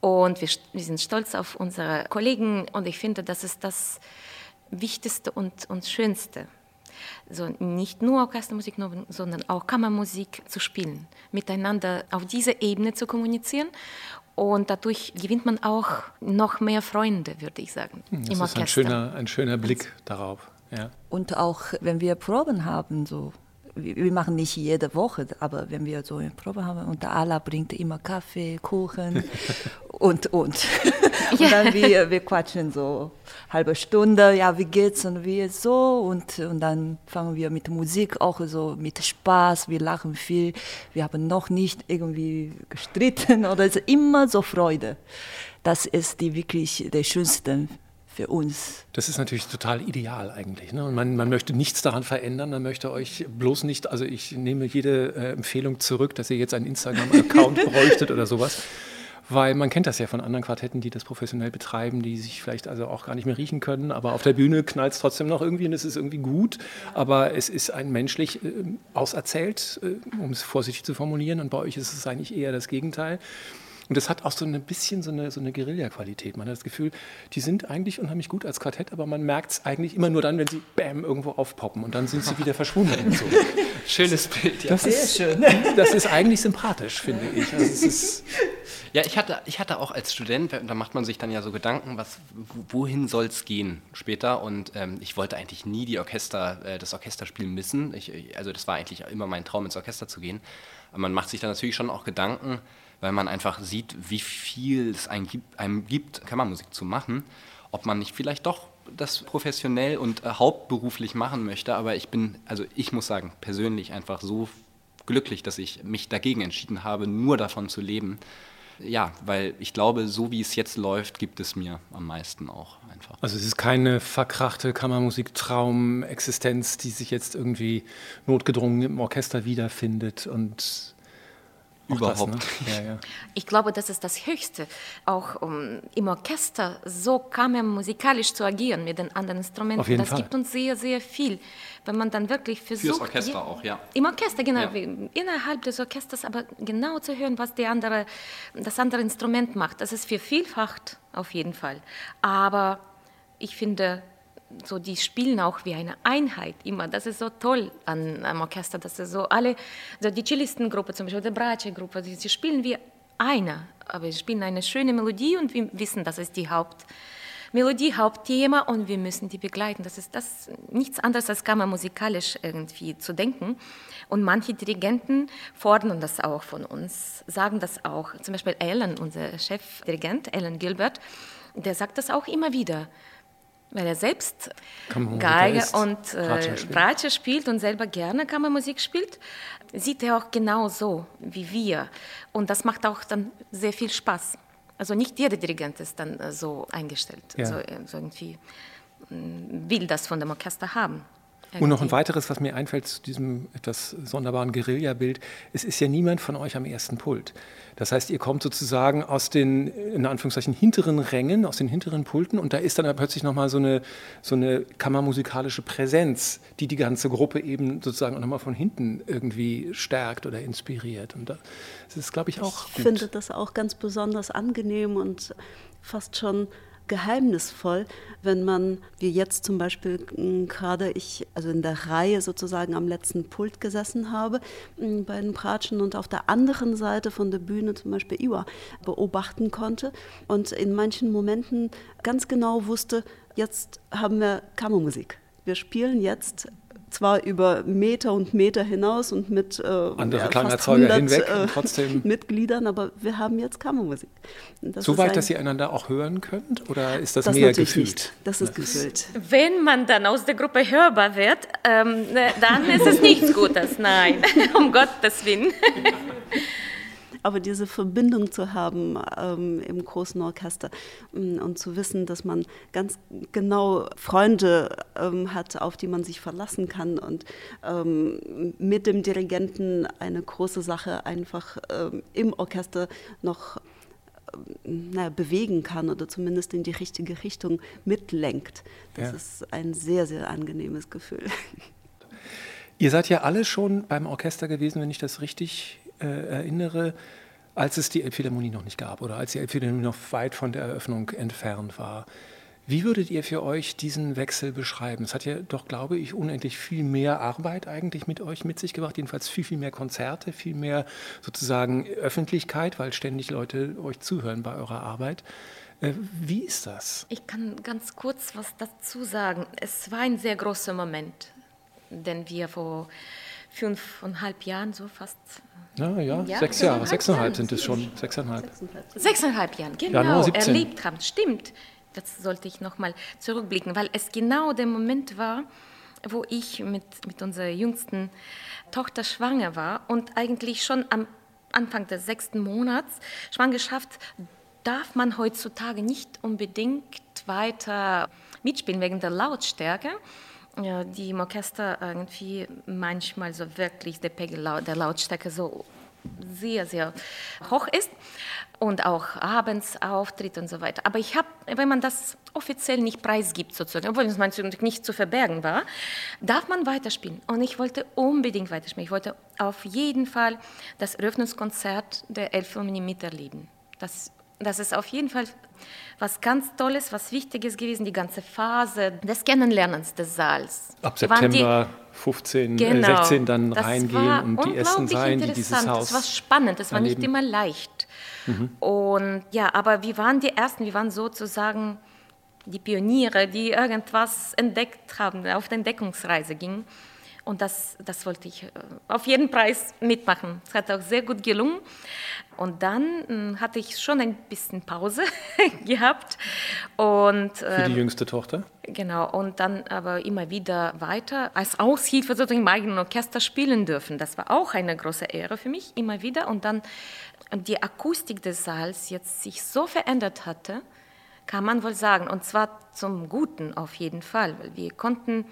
und wir, wir sind stolz auf unsere Kollegen. Und ich finde, das ist das Wichtigste und, und Schönste. So nicht nur Orchestermusik, sondern auch Kammermusik zu spielen, miteinander auf dieser Ebene zu kommunizieren und dadurch gewinnt man auch noch mehr Freunde, würde ich sagen. Hm, das ist ein schöner, ein schöner Blick darauf. Ja. Und auch wenn wir Proben haben, so wir machen nicht jede Woche, aber wenn wir so eine Probe haben und der Ala bringt immer Kaffee, Kuchen und und. und dann wir, wir quatschen so halbe Stunde, ja, wie geht's und wie ist so und, und dann fangen wir mit Musik auch so mit Spaß, wir lachen viel, wir haben noch nicht irgendwie gestritten oder es ist immer so Freude. Das ist die wirklich der schönste für uns. Das ist natürlich total ideal eigentlich. Ne? Und man, man möchte nichts daran verändern, man möchte euch bloß nicht, also ich nehme jede äh, Empfehlung zurück, dass ihr jetzt einen Instagram-Account bräuchtet oder sowas. Weil man kennt das ja von anderen Quartetten, die das professionell betreiben, die sich vielleicht also auch gar nicht mehr riechen können, aber auf der Bühne knallt es trotzdem noch irgendwie und es ist irgendwie gut. Aber es ist ein menschlich äh, auserzählt, äh, um es vorsichtig zu formulieren. Und bei euch ist es eigentlich eher das Gegenteil. Und das hat auch so ein bisschen so eine, so eine Guerilla-Qualität. Man hat das Gefühl, die sind eigentlich unheimlich gut als Quartett, aber man merkt es eigentlich immer nur dann, wenn sie bam irgendwo aufpoppen und dann sind sie wieder verschwunden. So. Schönes Bild, ja. Das Sehr ist, schön. Das ist eigentlich sympathisch, finde ich. Also ja, ich hatte, ich hatte auch als Student, da macht man sich dann ja so Gedanken, was, wohin soll es gehen später. Und ähm, ich wollte eigentlich nie die Orchester, äh, das Orchesterspiel missen. Ich, also das war eigentlich immer mein Traum, ins Orchester zu gehen. Aber man macht sich dann natürlich schon auch Gedanken, weil man einfach sieht, wie viel es einem gibt, einem gibt Kammermusik zu machen, ob man nicht vielleicht doch das professionell und äh, hauptberuflich machen möchte. Aber ich bin, also ich muss sagen, persönlich einfach so glücklich, dass ich mich dagegen entschieden habe, nur davon zu leben. Ja, weil ich glaube, so wie es jetzt läuft, gibt es mir am meisten auch einfach. Also es ist keine verkrachte Kammermusik-Traum-Existenz, die sich jetzt irgendwie notgedrungen im Orchester wiederfindet und Überhaupt. Das, ne? ja, ja. Ich glaube, das ist das Höchste, auch um im Orchester so kammermusikalisch zu agieren mit den anderen Instrumenten. das Fall. gibt uns sehr, sehr viel. Wenn man dann wirklich versucht. Fürs Orchester je, auch, ja. Im Orchester, genau. Ja. Innerhalb des Orchesters, aber genau zu hören, was die andere, das andere Instrument macht. Das ist vervielfacht, auf jeden Fall. Aber ich finde, so die spielen auch wie eine Einheit immer. Das ist so toll an einem Orchester, dass sie so alle, so die Cellistengruppe zum Beispiel, die Bratsche-Gruppe, sie spielen wie einer, aber sie spielen eine schöne Melodie und wir wissen, das ist die Hauptmelodie, Hauptthema und wir müssen die begleiten. Das ist das nichts anderes als kammermusikalisch irgendwie zu denken. Und manche Dirigenten fordern das auch von uns, sagen das auch. Zum Beispiel Alan, unser Chefdirigent, Alan Gilbert, der sagt das auch immer wieder weil er selbst Geige und äh, Bratsche spielt und selber gerne Kammermusik spielt, sieht er auch genau so wie wir. Und das macht auch dann sehr viel Spaß. Also nicht jeder Dirigent ist dann äh, so eingestellt, ja. so, äh, so irgendwie mm, will das von dem Orchester haben. Und noch ein weiteres, was mir einfällt zu diesem etwas sonderbaren Guerilla-Bild. Es ist ja niemand von euch am ersten Pult. Das heißt, ihr kommt sozusagen aus den, in Anführungszeichen, hinteren Rängen, aus den hinteren Pulten und da ist dann plötzlich nochmal so eine, so eine kammermusikalische Präsenz, die die ganze Gruppe eben sozusagen auch nochmal von hinten irgendwie stärkt oder inspiriert. Und das ist, glaube ich, auch Ich gut. finde das auch ganz besonders angenehm und fast schon geheimnisvoll, wenn man, wie jetzt zum Beispiel gerade ich, also in der Reihe sozusagen am letzten Pult gesessen habe bei den Pratschen und auf der anderen Seite von der Bühne zum Beispiel Iwa beobachten konnte und in manchen Momenten ganz genau wusste, jetzt haben wir Kammermusik. Wir spielen jetzt zwar über Meter und Meter hinaus und mit äh, andere ja, Klangerzeuger hinweg äh, trotzdem Mitgliedern, aber wir haben jetzt Kammermusik. Das so weit, ein, dass ihr einander auch hören könnt oder ist das, das mehr gefühlt? Nicht. Das ist gefühlt. Wenn man dann aus der Gruppe hörbar wird, ähm, dann ist es nichts Gutes, nein, um Gottes Willen. aber diese Verbindung zu haben ähm, im großen Orchester ähm, und zu wissen, dass man ganz genau Freunde ähm, hat, auf die man sich verlassen kann und ähm, mit dem Dirigenten eine große Sache einfach ähm, im Orchester noch na, bewegen kann oder zumindest in die richtige Richtung mitlenkt. Das ja. ist ein sehr, sehr angenehmes Gefühl. Ihr seid ja alle schon beim Orchester gewesen, wenn ich das richtig äh, erinnere, als es die Elbphilharmonie noch nicht gab oder als die Elbphilharmonie noch weit von der Eröffnung entfernt war. Wie würdet ihr für euch diesen Wechsel beschreiben? Es hat ja doch, glaube ich, unendlich viel mehr Arbeit eigentlich mit euch mit sich gebracht, jedenfalls viel, viel mehr Konzerte, viel mehr sozusagen Öffentlichkeit, weil ständig Leute euch zuhören bei eurer Arbeit. Äh, wie ist das? Ich kann ganz kurz was dazu sagen. Es war ein sehr großer Moment, den wir vor fünfeinhalb Jahren so fast. Ja, ja, ja sechs Jahre, sechseinhalb sind es schon. Sechseinhalb. Sechseinhalb Jahren, genau, ja, erlebt haben. Stimmt das sollte ich nochmal zurückblicken, weil es genau der Moment war, wo ich mit, mit unserer jüngsten Tochter schwanger war und eigentlich schon am Anfang des sechsten Monats Schwangerschaft darf man heutzutage nicht unbedingt weiter mitspielen wegen der Lautstärke. Ja, die im Orchester irgendwie manchmal so wirklich der Pegel der Lautstärke so sehr, sehr hoch ist und auch abends auftritt und so weiter. Aber ich habe, wenn man das offiziell nicht preisgibt, sozusagen, obwohl es natürlich nicht zu verbergen war, darf man weiterspielen. Und ich wollte unbedingt weiterspielen. Ich wollte auf jeden Fall das Eröffnungskonzert der Elbphilharmonie miterleben. Das, das ist auf jeden Fall was ganz Tolles, was Wichtiges gewesen, die ganze Phase des Kennenlernens des Saals. Ab September 15, äh, genau, äh, 16 dann reingehen und die ersten sein, die dieses Haus. Das war spannend, das war nicht immer leicht. Mhm. Und ja, aber wir waren die Ersten, wir waren sozusagen die Pioniere, die irgendwas entdeckt haben, auf Entdeckungsreise gingen. Und das, das wollte ich äh, auf jeden Preis mitmachen. Es hat auch sehr gut gelungen. Und dann hm, hatte ich schon ein bisschen Pause gehabt. Und, Für die ähm, jüngste Tochter? Genau, und dann aber immer wieder weiter als Aushilfe sozusagen im eigenen Orchester spielen dürfen. Das war auch eine große Ehre für mich, immer wieder. Und dann die Akustik des Saals jetzt sich so verändert hatte, kann man wohl sagen. Und zwar zum Guten auf jeden Fall, weil wir konnten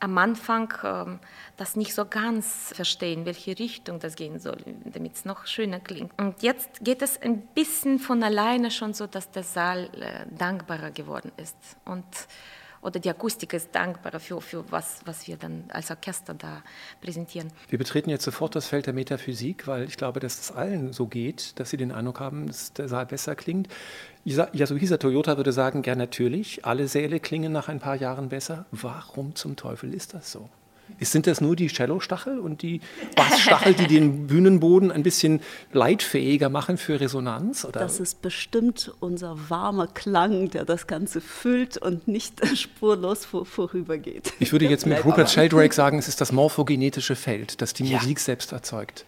am Anfang ähm, das nicht so ganz verstehen, welche Richtung das gehen soll, damit es noch schöner klingt. Und jetzt geht es ein bisschen von alleine schon so, dass der Saal äh, dankbarer geworden ist. Und oder die Akustik ist dankbarer für, für was, was wir dann als Orchester da präsentieren. Wir betreten jetzt sofort das Feld der Metaphysik, weil ich glaube, dass es allen so geht, dass sie den Eindruck haben, dass der Saal besser klingt. Yasuhisa Toyota würde sagen, ja natürlich, alle Säle klingen nach ein paar Jahren besser. Warum zum Teufel ist das so? Sind das nur die Cello-Stachel und die Bassstachel, die den Bühnenboden ein bisschen leitfähiger machen für Resonanz? Oder? Das ist bestimmt unser warmer Klang, der das Ganze füllt und nicht spurlos vor, vorübergeht. Ich würde jetzt mit Rupert Sheldrake sagen, es ist das morphogenetische Feld, das die ja. Musik selbst erzeugt.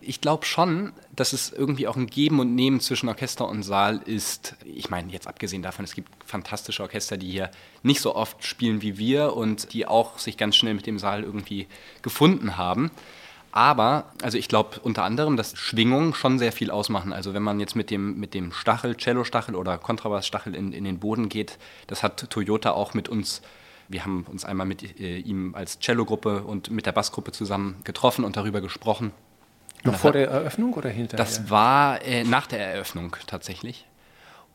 Ich glaube schon, dass es irgendwie auch ein Geben und Nehmen zwischen Orchester und Saal ist. Ich meine, jetzt abgesehen davon, es gibt fantastische Orchester, die hier nicht so oft spielen wie wir und die auch sich ganz schnell mit dem Saal irgendwie gefunden haben. Aber, also ich glaube unter anderem, dass Schwingungen schon sehr viel ausmachen. Also wenn man jetzt mit dem, mit dem Stachel, Cello-Stachel oder Kontrabassstachel in, in den Boden geht, das hat Toyota auch mit uns, wir haben uns einmal mit äh, ihm als Cello-Gruppe und mit der Bassgruppe zusammen getroffen und darüber gesprochen. Noch vor der Eröffnung oder hinterher? Das war äh, nach der Eröffnung tatsächlich.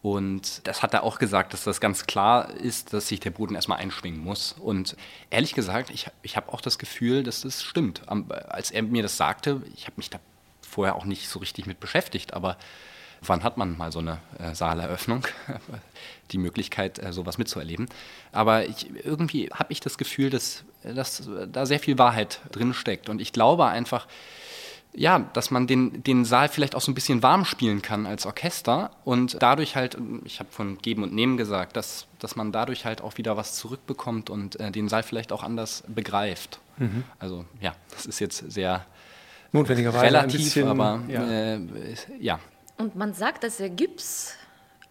Und das hat er auch gesagt, dass das ganz klar ist, dass sich der Boden erstmal einschwingen muss. Und ehrlich gesagt, ich, ich habe auch das Gefühl, dass das stimmt. Als er mir das sagte, ich habe mich da vorher auch nicht so richtig mit beschäftigt, aber wann hat man mal so eine äh, Saaleröffnung, die Möglichkeit, äh, sowas mitzuerleben. Aber ich, irgendwie habe ich das Gefühl, dass, dass da sehr viel Wahrheit drin steckt. Und ich glaube einfach, ja, dass man den, den Saal vielleicht auch so ein bisschen warm spielen kann als Orchester und dadurch halt, ich habe von Geben und Nehmen gesagt, dass, dass man dadurch halt auch wieder was zurückbekommt und äh, den Saal vielleicht auch anders begreift. Mhm. Also ja, das ist jetzt sehr notwendigerweise relativ, bisschen, aber ja. Äh, ja. Und man sagt, dass der Gips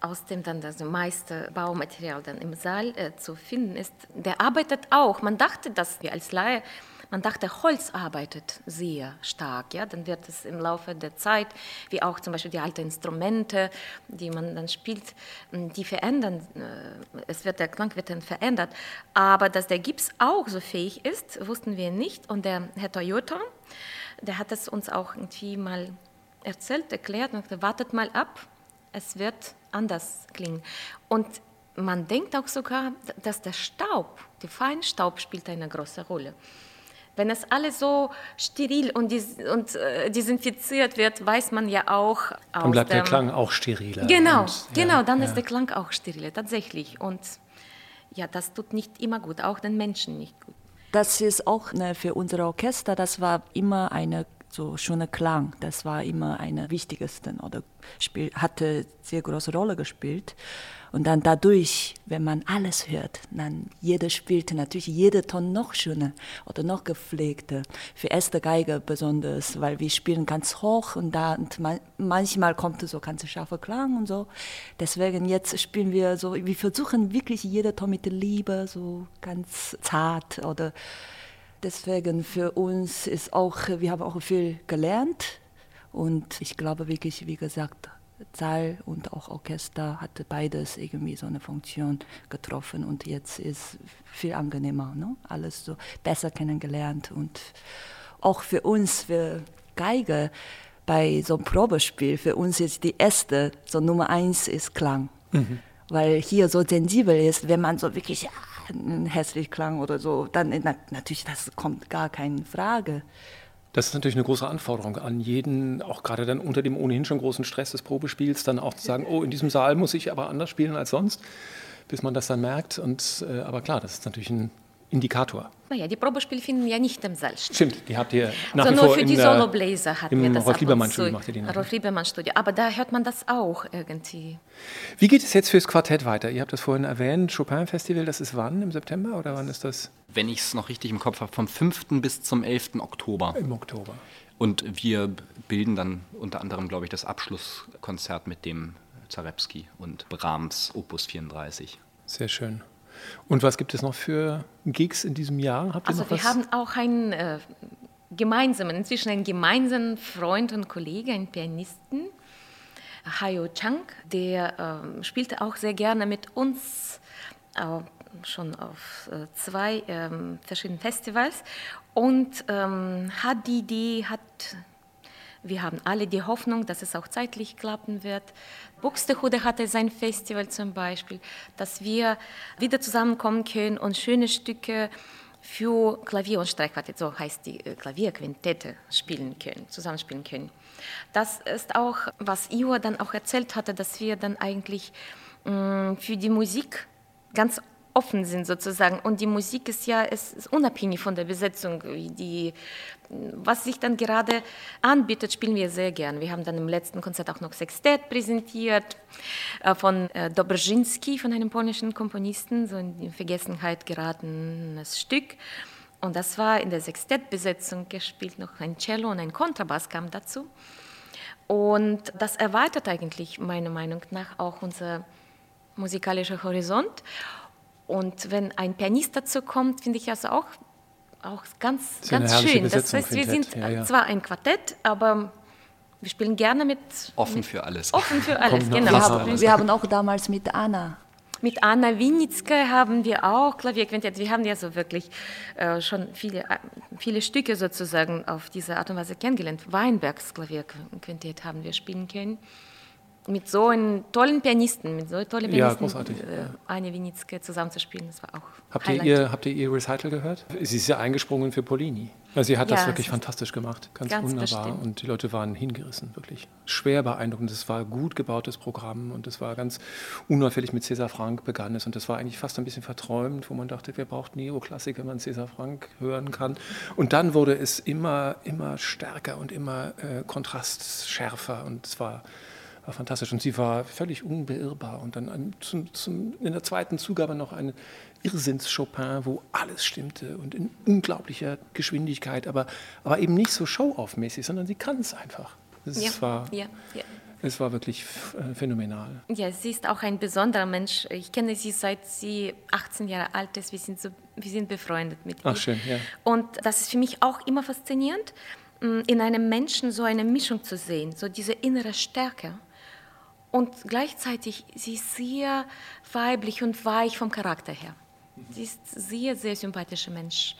aus dem dann das meiste Baumaterial dann im Saal äh, zu finden ist, der arbeitet auch. Man dachte, dass wir als Laie man dachte, Holz arbeitet sehr stark. Ja? Dann wird es im Laufe der Zeit, wie auch zum Beispiel die alten Instrumente, die man dann spielt, die verändern, äh, es wird, der Klang wird dann verändert. Aber dass der Gips auch so fähig ist, wussten wir nicht. Und der Herr Toyota, der hat es uns auch irgendwie mal erzählt, erklärt und gesagt, wartet mal ab, es wird anders klingen. Und man denkt auch sogar, dass der Staub, der Feinstaub spielt eine große Rolle. Wenn es alles so steril und, dis und äh, desinfiziert wird, weiß man ja auch. Dann bleibt der Klang auch steriler. Genau, und, genau, ja, dann ja. ist der Klang auch steriler, tatsächlich. Und ja, das tut nicht immer gut, auch den Menschen nicht gut. Das ist auch ne, für unser Orchester, das war immer eine so schöner Klang. Das war immer eine wichtigste oder spiel, hatte sehr große Rolle gespielt. Und dann dadurch, wenn man alles hört, dann jeder spielte natürlich jeder Ton noch schöner oder noch gepflegter. Für erste Geige besonders, weil wir spielen ganz hoch und da und man, manchmal kommt so ganz scharfer Klang und so. Deswegen jetzt spielen wir so, wir versuchen wirklich jeder Ton mit Liebe, so ganz zart oder deswegen für uns ist auch, wir haben auch viel gelernt und ich glaube wirklich, wie gesagt, Saal und auch Orchester hatte beides irgendwie so eine Funktion getroffen und jetzt ist viel angenehmer, ne? alles so besser kennengelernt und auch für uns, für Geige, bei so einem Probespiel, für uns ist die erste, so Nummer eins ist Klang. Mhm. Weil hier so sensibel ist, wenn man so wirklich hässlichen Klang oder so, dann natürlich, das kommt gar keine Frage. Das ist natürlich eine große Anforderung an jeden, auch gerade dann unter dem ohnehin schon großen Stress des Probespiels, dann auch zu sagen, oh, in diesem Saal muss ich aber anders spielen als sonst, bis man das dann merkt. Und, äh, aber klar, das ist natürlich ein Indikator. Naja, die Probespiele finden ja nicht im Saal statt. Stimmt, die habt ihr nach also wie nur vor für die Solobläser hatten wir das Rolf Liebermann Studio macht ihr die Rolf Liebermann Studio, aber da hört man das auch irgendwie. Wie geht es jetzt fürs Quartett weiter? Ihr habt das vorhin erwähnt, Chopin Festival, das ist wann? Im September oder wann ist das? Wenn ich es noch richtig im Kopf habe, vom 5. bis zum 11. Oktober. Im Oktober. Und wir bilden dann unter anderem, glaube ich, das Abschlusskonzert mit dem Zarewski und Brahms Opus 34. Sehr schön. Und was gibt es noch für Gigs in diesem Jahr? Habt ihr also wir was? haben auch einen äh, gemeinsamen, inzwischen einen gemeinsamen Freund und Kollege, einen Pianisten, Hayo Chang, der äh, spielte auch sehr gerne mit uns äh, schon auf äh, zwei ähm, verschiedenen Festivals und ähm, hat die Idee, hat wir haben alle die Hoffnung, dass es auch zeitlich klappen wird. Buxtehude hatte sein Festival zum Beispiel, dass wir wieder zusammenkommen können und schöne Stücke für Klavier und Streichquartett, so heißt die äh, Klavierquintette, spielen können, zusammenspielen können. Das ist auch, was Ior dann auch erzählt hatte, dass wir dann eigentlich mh, mm, für die Musik ganz offen sind sozusagen. Und die Musik ist ja ist, ist unabhängig von der Besetzung. Die, was sich dann gerade anbietet, spielen wir sehr gern. Wir haben dann im letzten Konzert auch noch Sextett präsentiert äh, von äh, Dobrzinski, von einem polnischen Komponisten, so in Vergessenheit geratenes Stück. Und das war in der Sextettbesetzung gespielt, noch ein Cello und ein Kontrabass kam dazu. Und das erweitert eigentlich meiner Meinung nach auch unser musikalischer Horizont. Und wenn ein Pianist dazu kommt, finde ich das auch, auch ganz, ganz schön. Das heißt, wir sind ja, ja. zwar ein Quartett, aber wir spielen gerne mit. Offen mit, für alles. Offen für alles, genau. Wir haben, wir haben, auch damals mit Anna. Mit Anna Winitzke haben wir auch Klavierquintett. Wir haben ja so wirklich äh, schon viele, äh, viele Stücke sozusagen auf diese Art und Weise kennengelernt. Weinbergs Klavierquintett haben wir spielen können mit so einem tollen Pianisten, mit so tollen Pianisten, ja, großartig. Äh, Anne Winitzke zusammenzuspielen, das war auch habt ihr, ihr, habt ihr ihr Recital gehört? Sie ist ja eingesprungen für Polini. Also sie hat ja, das wirklich fantastisch gemacht, ganz, ganz wunderbar. Bestimmt. Und die Leute waren hingerissen, wirklich. Schwer beeindruckend. Es war ein gut gebautes Programm und es war ganz unauffällig mit César Franck begann es. Und das war eigentlich fast ein bisschen verträumt, wo man dachte, wer braucht Neoklassik, wenn man César Franck hören kann. Und dann wurde es immer, immer stärker und immer äh, kontrastschärfer und es war war fantastisch. Und sie war völlig unbeirrbar. Und dann ein, zum, zum, in der zweiten Zugabe noch ein Irrsinns-Chopin, wo alles stimmte und in unglaublicher Geschwindigkeit, aber, aber eben nicht so show-off-mäßig, sondern sie kann es einfach. Es ja, war, ja, ja. Es war wirklich äh, phänomenal. Ja, sie ist auch ein besonderer Mensch. Ich kenne sie seit sie 18 Jahre alt ist. Wir sind, so, wir sind befreundet mit ihr. Ach, schön, ja. Und das ist für mich auch immer faszinierend, in einem Menschen so eine Mischung zu sehen, so diese innere Stärke und gleichzeitig sie ist sehr weiblich und weich vom Charakter her. Sie ist sehr, sehr sympathischer Mensch.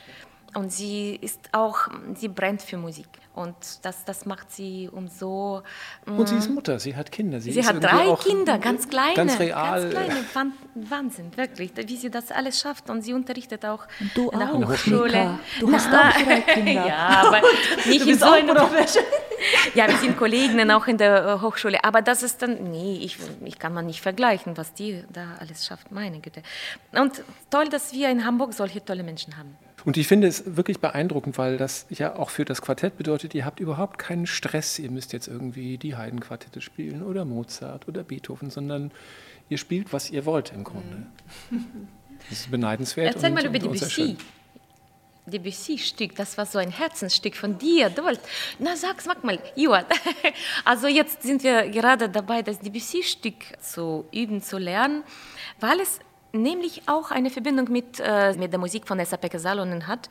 und sie ist auch, sie brennt für Musik. Und das, das macht sie umso. Und sie ist Mutter, sie hat Kinder. Sie, sie hat drei Kinder, ganz kleine. Ganz real. Ganz kleine. Wahnsinn, wirklich, wie sie das alles schafft. Und sie unterrichtet auch du in der auch, Hochschule. Mika. Du hast auch drei Kinder. ja, aber nicht in so einer Ja, wir sind Kollegen auch in der äh, Hochschule. Aber das ist dann, nee, ich, ich kann man nicht vergleichen, was die da alles schafft, meine Güte. Und toll, dass wir in Hamburg solche tolle Menschen haben. Und ich finde es wirklich beeindruckend, weil das ja auch für das Quartett bedeutet, ihr habt überhaupt keinen Stress, ihr müsst jetzt irgendwie die Heidenquartette spielen oder Mozart oder Beethoven, sondern ihr spielt, was ihr wollt im Grunde. Das ist beneidenswert. Erzähl mal über Debussy. Debussy-Stück, das war so ein Herzensstück von dir. Du wolltest, na sag, sag mal, Joa. Also jetzt sind wir gerade dabei, das Debussy-Stück zu üben, zu lernen, weil es nämlich auch eine Verbindung mit, äh, mit der Musik von Esa-Pekka Salonen hat.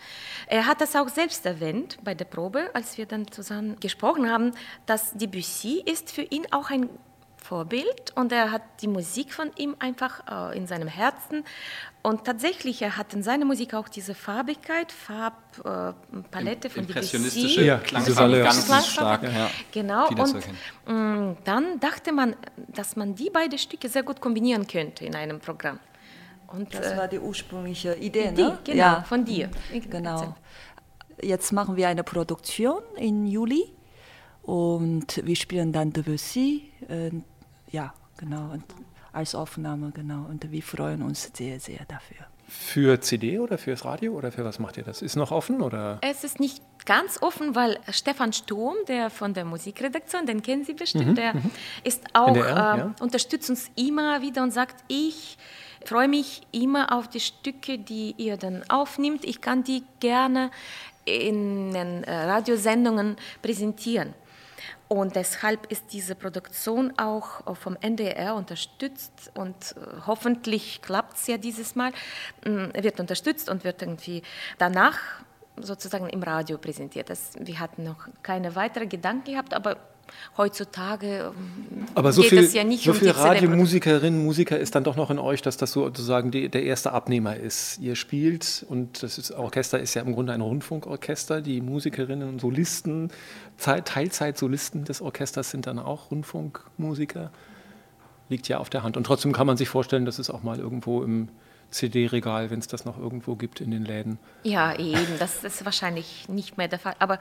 Er hat das auch selbst erwähnt bei der Probe, als wir dann zusammen gesprochen haben, dass Debussy ist für ihn auch ein Vorbild und er hat die Musik von ihm einfach äh, in seinem Herzen und tatsächlich, er hat in seiner Musik auch diese Farbigkeit, Farbpalette äh, von Impressionistische. Ja, Klangfarbe ganz, ganz stark. Ja. Genau, und mh, mm, dann dachte man, dass man die beiden Stücke sehr gut kombinieren könnte in einem Programm. Und, das äh, war die ursprüngliche Idee, Idee ne? Genau, ja. von dir. Genau. Jetzt machen wir eine Produktion im Juli und wir spielen dann Debussy. Äh, ja, genau. Und als Aufnahme, genau. Und wir freuen uns sehr, sehr dafür. Für CD oder fürs Radio oder für was macht ihr das? Ist noch offen oder? Es ist nicht ganz offen, weil Stefan Sturm, der von der Musikredaktion, den kennen Sie bestimmt, mhm, der mhm. ist auch NDR, äh, ja. unterstützt uns immer wieder und sagt, ich freue mich immer auf die Stücke, die ihr dann aufnimmt. Ich kann die gerne in den äh, Radiosendungen präsentieren. Und deshalb ist diese Produktion auch vom NDR unterstützt und äh, hoffentlich klappt es ja dieses Mal, mm, wird unterstützt und wird irgendwie danach sozusagen im Radio präsentiert. Das, wir hatten noch keine weiteren Gedanken gehabt, aber heutzutage ähm, Aber so geht viel, es ja nicht so um viel Radiomusikerinnen, Musiker ist dann doch noch in euch, dass das sozusagen die, der erste Abnehmer ist. Ihr spielt und das ist, Orchester ist ja im Grunde ein Rundfunkorchester. Die Musikerinnen und Solisten, Teilzeit-Solisten des Orchesters sind dann auch Rundfunkmusiker. Liegt ja auf der Hand. Und trotzdem kann man sich vorstellen, dass es auch mal irgendwo im CD-Regal, wenn es das noch irgendwo gibt in den Läden. Ja, eben, das ist wahrscheinlich nicht mehr der Fall. Aber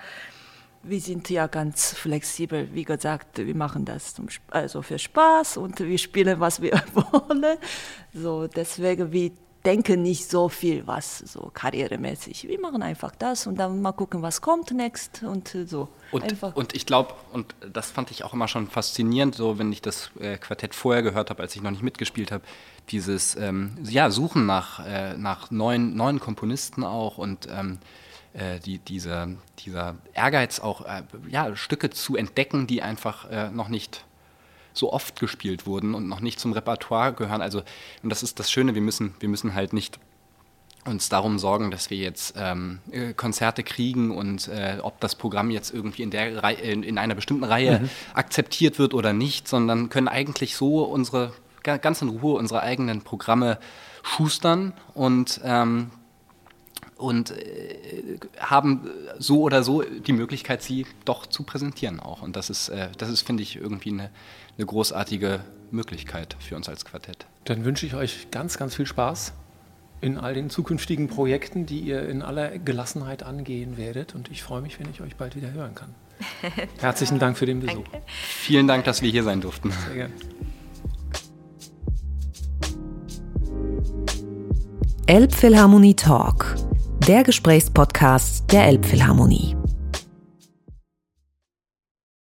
wir sind ja ganz flexibel. Wie gesagt, wir machen das zum, also für Spaß und wir spielen, was wir wollen. So, deswegen, wir denken nicht so viel, was so karrieremäßig. Wir machen einfach das und dann mal gucken, was kommt next und so. Und, und ich glaube, und das fand ich auch immer schon faszinierend, so wenn ich das äh, Quartett vorher gehört habe, als ich noch nicht mitgespielt habe, dieses ähm, ja, Suchen nach, äh, nach neuen, neuen Komponisten auch und ähm, äh, die, dieser, dieser Ehrgeiz auch, äh, ja, Stücke zu entdecken, die einfach äh, noch nicht so oft gespielt wurden und noch nicht zum Repertoire gehören. Also, und das ist das Schöne, wir müssen, wir müssen halt nicht uns darum sorgen, dass wir jetzt ähm, äh, Konzerte kriegen und äh, ob das Programm jetzt irgendwie in, der Reihe, in, in einer bestimmten Reihe mhm. akzeptiert wird oder nicht, sondern können eigentlich so unsere ganz in Ruhe unsere eigenen Programme schustern und ähm, und äh, haben so oder so die Möglichkeit, sie doch zu präsentieren auch. Und das ist, äh, das ist finde ich, irgendwie eine, eine großartige Möglichkeit für uns als Quartett. Dann wünsche ich euch ganz, ganz viel Spaß in all den zukünftigen Projekten, die ihr in aller Gelassenheit angehen werdet. Und ich freue mich, wenn ich euch bald wieder hören kann. Herzlichen Dank für den Besuch. Danke. Vielen Dank, dass wir hier sein durften. Sehr gerne. Elbphilharmonie Talk der Gesprächspodcast der Elbphilharmonie.